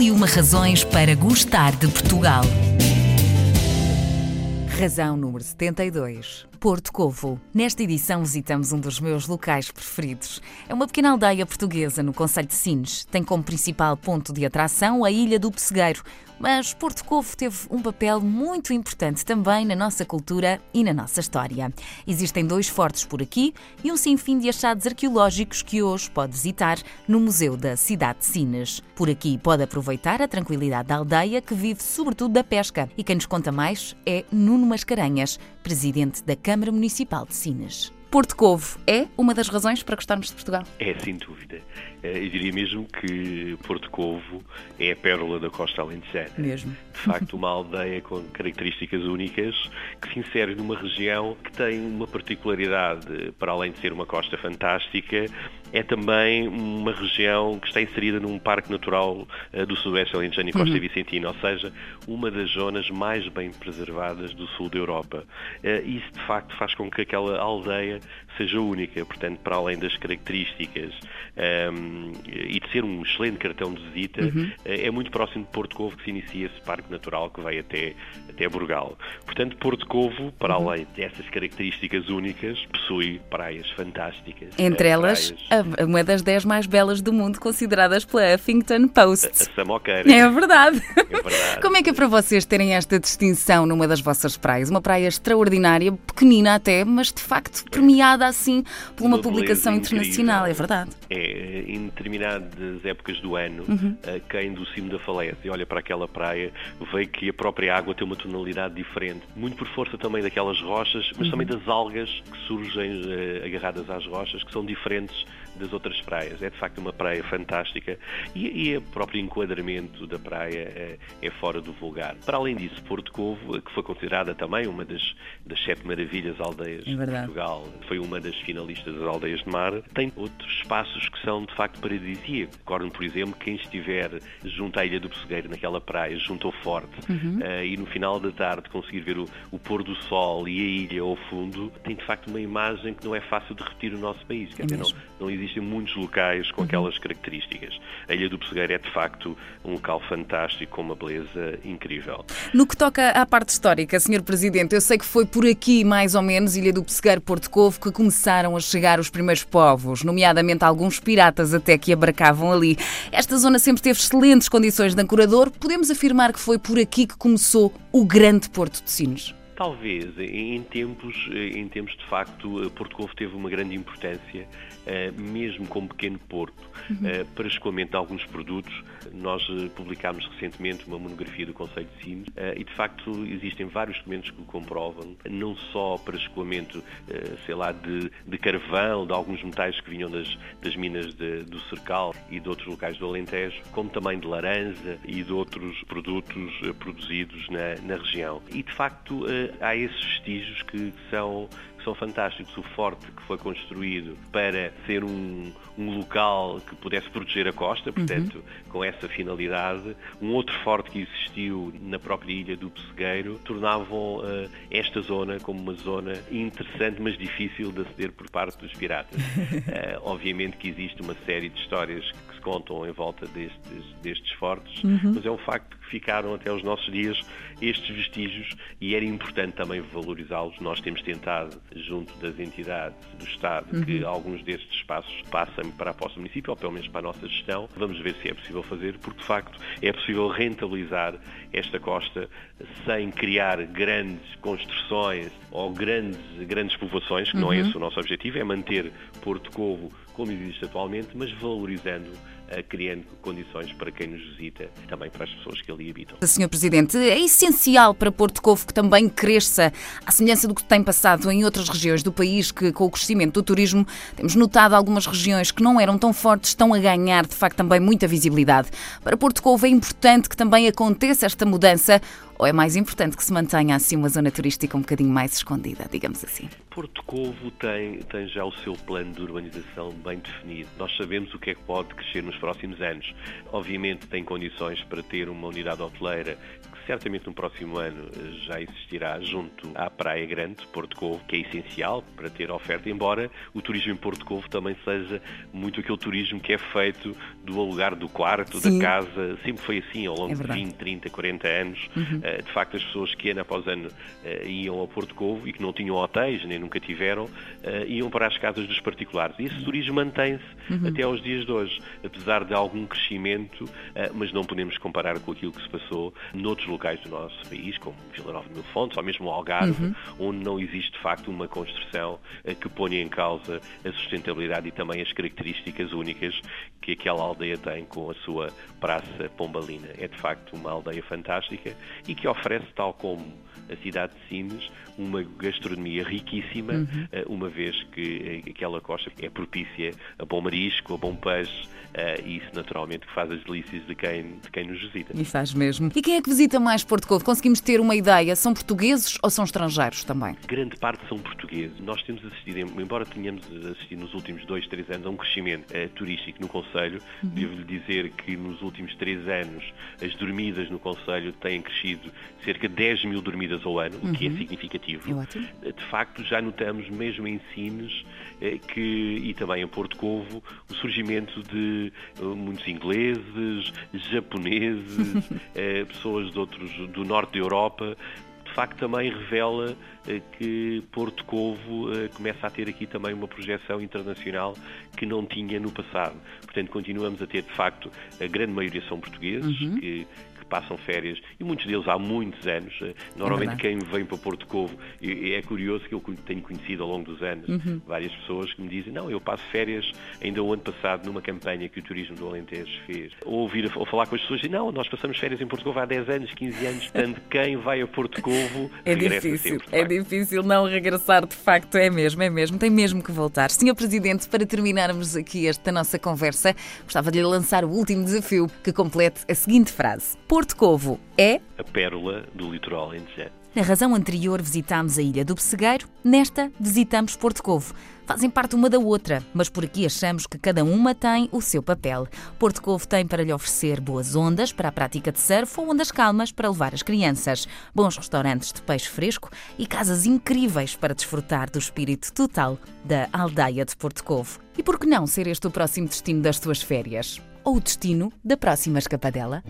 E uma razões para gostar de Portugal. Razão número 72. Porto Covo. Nesta edição visitamos um dos meus locais preferidos. É uma pequena aldeia portuguesa no Conselho de Sines. Tem como principal ponto de atração a Ilha do Pessegueiro, mas Porto Covo teve um papel muito importante também na nossa cultura e na nossa história. Existem dois fortes por aqui e um sinfim de achados arqueológicos que hoje pode visitar no Museu da Cidade de Sines. Por aqui pode aproveitar a tranquilidade da aldeia que vive sobretudo da pesca. E quem nos conta mais é Nuno Mascarenhas, presidente da Câmara Municipal de Sines. Porto Covo é uma das razões para gostarmos de Portugal? É, sem dúvida. Eh, eu diria mesmo que Porto Covo é a pérola da costa alentejana. Mesmo. De facto, uma aldeia com características únicas que se insere numa região que tem uma particularidade, para além de ser uma costa fantástica, é também uma região que está inserida num parque natural eh, do Sudoeste Alentejano e Costa uhum. Vicentina, ou seja, uma das zonas mais bem preservadas do sul da Europa. Eh, isso, de facto, faz com que aquela aldeia seja única. Portanto, para além das características um, ehm, e de ser um excelente cartão de visita, uhum. Eh, é muito próximo de Porto Covo que se inicia esse parque natural que vai até, até Burgal. Portanto, Porto Covo, para uhum. além dessas características únicas, possui praias fantásticas. Entre elas, praias... uma das dez mais belas do mundo, consideradas pela Huffington Post. A, a Samoqueira. É verdade. é verdade. Como é que é para vocês terem esta distinção numa das vossas praias? Uma praia extraordinária, pequenina até, mas de facto premiada assim por uma, uma publicação internacional, é verdade. É, em determinadas épocas do ano, uhum. Eh, quem do cimo da falésia olha para aquela praia, vê que a própria água tem uma tonalidade diferente, muito por força também daquelas rochas, mas uhum. também das algas que surgem uh, agarradas às rochas, que são diferentes das outras praias. É de facto uma praia fantástica e, e o próprio enquadramento da praia é, é, fora do vulgar. Para além disso, Porto Covo, que foi considerada também uma das, das sete maravilhas aldeias é de Portugal, foi uma das finalistas das aldeias de mar, tem outros espaços que são de facto paradisíacos. Recordo, por exemplo, quem estiver junto à Ilha do Pessegueiro, naquela praia, junto ao Forte, uhum. uh, e no final da tarde conseguir ver o, o pôr do sol e a ilha ao fundo, tem de facto uma imagem que não é fácil de repetir no nosso país. Quer é dizer, não, não existem muitos locais com uhum. aquelas características. A Ilha do Pessegueiro é de facto um local fantástico com uma beleza incrível. No que toca à parte histórica, Sr. Presidente, eu sei que foi por aqui, mais ou menos, Ilha do Pessegueiro, Porto Covo, que começaram a chegar os primeiros povos, nomeadamente alguns piratas até que abarcavam ali. Esta zona sempre teve excelentes condições de ancorador. Podemos afirmar que foi por aqui que começou o grande Porto de Sinos. Talvez, em tempos, em tempos de facto, Porto Covo teve uma grande importância, eh, mesmo como pequeno porto, uhum. Eh, para escoamento de alguns produtos. Nós eh, publicámos recentemente uma monografia do Conselho de Sines e, de facto, existem vários documentos que o comprovam, não só para escoamento, sei lá, de, de carvão, de alguns metais que vinham das, das minas de, do Cercal e de outros locais do Alentejo, como também de laranja e de outros produtos produzidos na, na região. E, de facto, há esses vestígios que são que são fantásticos. O forte que foi construído para ser um, um local que pudesse proteger a costa, portanto, uhum. com essa finalidade. Um outro forte que existiu na própria ilha do Pessegueiro tornavam uh, esta zona como uma zona interessante, mas difícil de aceder por parte dos piratas. uh, obviamente que existe uma série de histórias que se contam em volta destes, destes fortes, uhum. mas é um facto que ficaram até os nossos dias estes vestígios e era importante também valorizá-los. Nós temos tentado junto das entidades do Estado uhum. que alguns destes espaços passem para a posse do município, ou pelo menos para a nossa gestão. Vamos ver se é possível fazer, porque de facto é possível rentabilizar esta costa sem criar grandes construções ou grandes, grandes povoações, que uhum. não é uhum. esse o nosso objetivo, é manter Porto Covo como existe atualmente, mas valorizando uh, criando condições para quem nos visita, também para as pessoas que ali habitam. Senhor Presidente, é essencial para Porto Covo que também cresça, à semelhança do que tem passado em outras regiões do país, que com o crescimento do turismo temos notado algumas regiões que não eram tão fortes estão a ganhar, de facto, também muita visibilidade. Para Porto Covo é importante que também aconteça esta mudança Ou é mais importante que se mantenha assim uma zona turística um bocadinho mais escondida, digamos assim? Porto Covo tem, tem já o seu plano de urbanização bem definido. Nós sabemos o que é que pode crescer nos próximos anos. Obviamente tem condições para ter uma unidade hoteleira que certamente no próximo ano eh, já existirá junto à Praia Grande, Porto Covo, que é essencial para ter oferta, embora o turismo em Porto Covo também seja muito aquele turismo que é feito do alugar do quarto, Sim. da casa, sempre foi assim ao longo é de 20, 30, 40 anos. Uhum. Eh, de facto, as pessoas que ano após ano eh, iam ao Porto Covo e que não tinham hotéis, nem nunca tiveram, iam para as casas dos particulares. E esse uhum. turismo mantém-se uhum. até aos dias de hoje, apesar de algum crescimento, mas não podemos comparar com aquilo que se passou noutros locais do nosso país, como Vila Nova de Mil Fontes, ou mesmo o Algarve, uhum. onde não existe de facto uma construção eh, que ponha em causa a sustentabilidade e também as características únicas que aquela aldeia tem com a sua Praça Pombalina. É de facto uma aldeia fantástica e que oferece, tal como a cidade de Sines, uma gastronomia riquíssima, uhum. Eh, uma vez que eh, aquela costa é propícia a bom marisco, a bom peixe, e isso naturalmente faz as delícias de quem, de quem nos visita. E faz mesmo. E quem é que visita mais Porto Covo? Conseguimos ter uma ideia? São portugueses ou são estrangeiros também? Grande parte são portugueses. Nós temos assistido, embora tenhamos assistido nos últimos dois, três anos a um crescimento uh, turístico no Conselho, uhum. devo-lhe dizer que nos últimos três anos as dormidas no Conselho têm crescido cerca de 10 mil dormidas ao ano, uhum. o que é uhum. significativo. É. Eh, de facto, já notamos mesmo em Sines uh, que, e também em Porto Covo, o surgimento de uh, muitos ingleses, japoneses, pessoas de outros do norte da Europa, de facto também revela eh, que Porto Covo eh, começa a ter aqui também uma projeção internacional que não tinha no passado. Portanto, continuamos a ter, de facto, a grande maioria são portugueses uhum. que, passam férias, e muitos deles há muitos anos. Eh, normalmente é quem vem para Porto Covo, e é curioso que eu tenho conhecido ao longo dos anos uhum. várias pessoas que me dizem, não, eu passo férias ainda o ano passado numa campanha que o Turismo do Alentejo fez. Ou ouvir ou falar com as pessoas e não, nós passamos férias em Porto Covo há 10 anos, 15 anos, portanto quem vai a Porto Covo é difícil, sempre, é difícil não regressar, de facto, é mesmo, é mesmo, tem mesmo que voltar. Senhor Presidente, para terminarmos aqui esta nossa conversa, gostava de lhe lançar o último desafio que complete a seguinte frase. Porto Covo é a pérola do litoral alentejano. Na razão anterior visitámos a Ilha do Pessegueiro, nesta visitamos Porto Covo. Fazem parte uma da outra, mas por aqui achamos que cada uma tem o seu papel. Porto Covo tem para lhe oferecer boas ondas para a prática de surf ou ondas calmas para levar as crianças, bons restaurantes de peixe fresco e casas incríveis para desfrutar do espírito total da aldeia de Porto Covo. E por que não ser este o próximo destino das tuas férias? Ou o destino da próxima escapadela?